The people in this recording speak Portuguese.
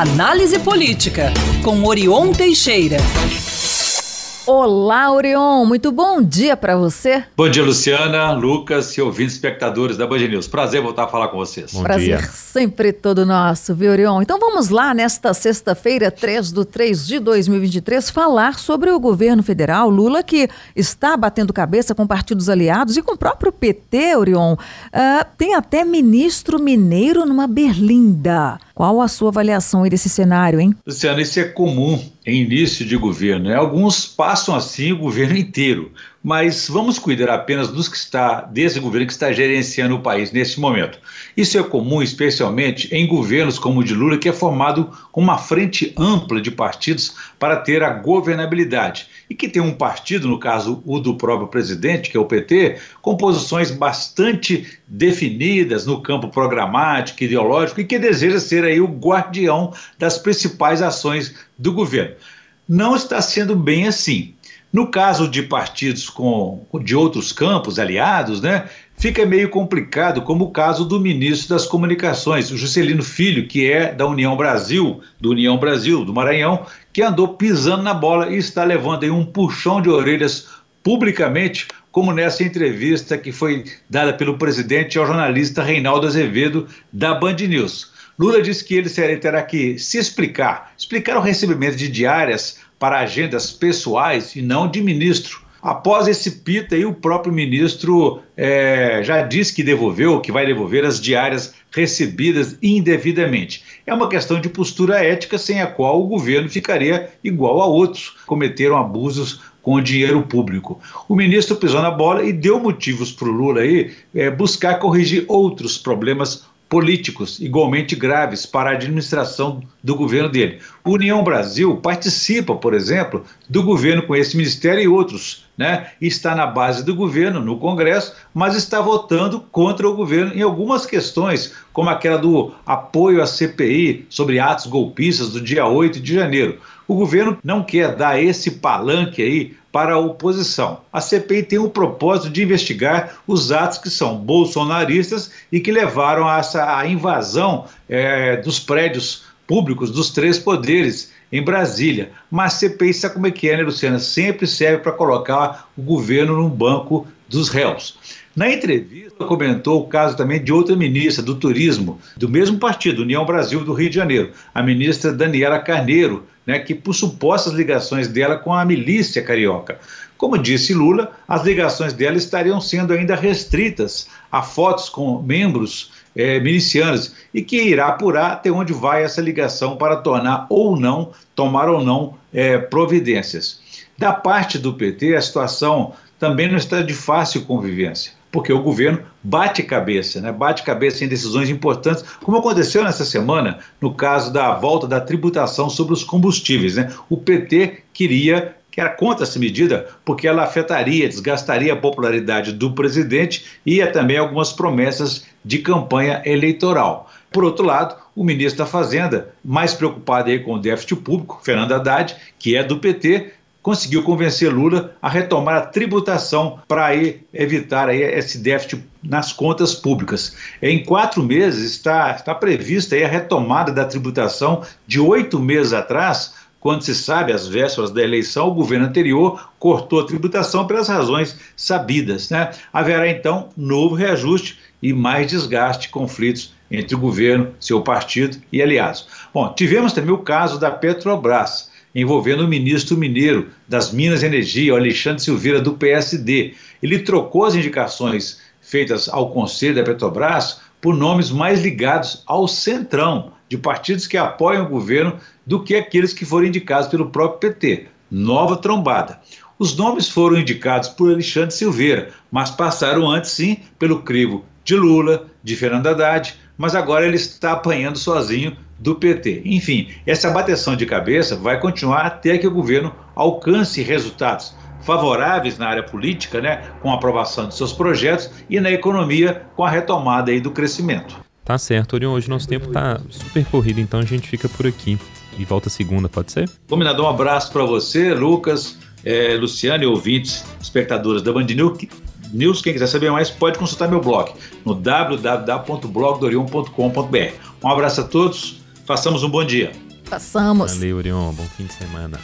Análise Política, com Orion Teixeira. Olá, Orion, muito bom dia para você. Bom dia, Luciana, Lucas e ouvintes espectadores da Band News. Prazer voltar a falar com vocês. Bom Prazer dia. sempre todo nosso, viu, Orion? Então vamos lá, nesta sexta-feira, 3 de 3 de 2023, falar sobre o governo federal, Lula, que está batendo cabeça com partidos aliados e com o próprio PT, Orion. Uh, tem até ministro mineiro numa berlinda. Qual a sua avaliação desse cenário, hein? Luciana, isso é comum em início de governo. Né? Alguns passam assim o governo inteiro, mas vamos cuidar apenas dos que está, desse governo que está gerenciando o país nesse momento. Isso é comum, especialmente em governos como o de Lula, que é formado com uma frente ampla de partidos para ter a governabilidade e que tem um partido, no caso o do próprio presidente, que é o PT, com posições bastante definidas no campo programático, ideológico e que deseja ser aí o guardião das principais ações do governo. Não está sendo bem assim. No caso de partidos com, de outros campos aliados, né, fica meio complicado, como o caso do ministro das Comunicações, o Juscelino Filho, que é da União Brasil, do União Brasil, do Maranhão, que andou pisando na bola e está levando aí um puxão de orelhas publicamente, como nessa entrevista que foi dada pelo presidente ao jornalista Reinaldo Azevedo, da Band News. Lula disse que ele terá que se explicar, explicar o recebimento de diárias para agendas pessoais e não de ministro. Após esse pita, aí, o próprio ministro é, já disse que devolveu, que vai devolver as diárias recebidas indevidamente. É uma questão de postura ética sem a qual o governo ficaria igual a outros que cometeram abusos com dinheiro público. O ministro pisou na bola e deu motivos para o Lula aí, é, buscar corrigir outros problemas políticos igualmente graves para a administração do governo dele. União Brasil participa, por exemplo, do governo com esse ministério e outros, né? Está na base do governo, no Congresso, mas está votando contra o governo em algumas questões, como aquela do apoio à CPI sobre atos golpistas do dia 8 de janeiro. O governo não quer dar esse palanque aí para a oposição. A CPI tem o propósito de investigar os atos que são bolsonaristas e que levaram a essa a invasão é, dos prédios públicos dos três poderes em Brasília. Mas CPI sabe como é que é, né, Luciana? Sempre serve para colocar o governo no banco dos réus. Na entrevista, comentou o caso também de outra ministra do Turismo, do mesmo partido, União Brasil do Rio de Janeiro, a ministra Daniela Carneiro, né, que por supostas ligações dela com a milícia carioca. Como disse Lula, as ligações dela estariam sendo ainda restritas a fotos com membros é, milicianos e que irá apurar até onde vai essa ligação para tornar ou não, tomar ou não é, providências. Da parte do PT, a situação também não está de fácil convivência porque o governo bate cabeça, né? bate cabeça em decisões importantes, como aconteceu nessa semana no caso da volta da tributação sobre os combustíveis. Né? O PT queria que era contra essa medida, porque ela afetaria, desgastaria a popularidade do presidente e também algumas promessas de campanha eleitoral. Por outro lado, o ministro da Fazenda, mais preocupado aí com o déficit público, Fernando Haddad, que é do PT, conseguiu convencer Lula a retomar a tributação para evitar aí esse déficit nas contas públicas. Em quatro meses está, está prevista a retomada da tributação de oito meses atrás, quando se sabe, às vésperas da eleição, o governo anterior cortou a tributação pelas razões sabidas. Né? Haverá então novo reajuste e mais desgaste, conflitos entre o governo, seu partido e aliados. Bom, tivemos também o caso da Petrobras envolvendo o ministro mineiro das Minas e Energia, Alexandre Silveira, do PSD. Ele trocou as indicações feitas ao Conselho da Petrobras por nomes mais ligados ao centrão, de partidos que apoiam o governo, do que aqueles que foram indicados pelo próprio PT. Nova trombada. Os nomes foram indicados por Alexandre Silveira, mas passaram antes, sim, pelo crivo de Lula, de Fernando Haddad, mas agora ele está apanhando sozinho do PT. Enfim, essa bateção de cabeça vai continuar até que o governo alcance resultados favoráveis na área política, né, com a aprovação de seus projetos e na economia com a retomada aí do crescimento. Tá certo, Orion. Hoje nosso tempo tá super corrido, então a gente fica por aqui e volta segunda, pode ser? Combinado. Um abraço para você, Lucas, é, Luciano e ouvintes, espectadores da Band News. News, quem quiser saber mais, pode consultar meu blog no www.blogdorion.com.br. Um abraço a todos, façamos um bom dia. Passamos. Valeu, Orion. Bom fim de semana.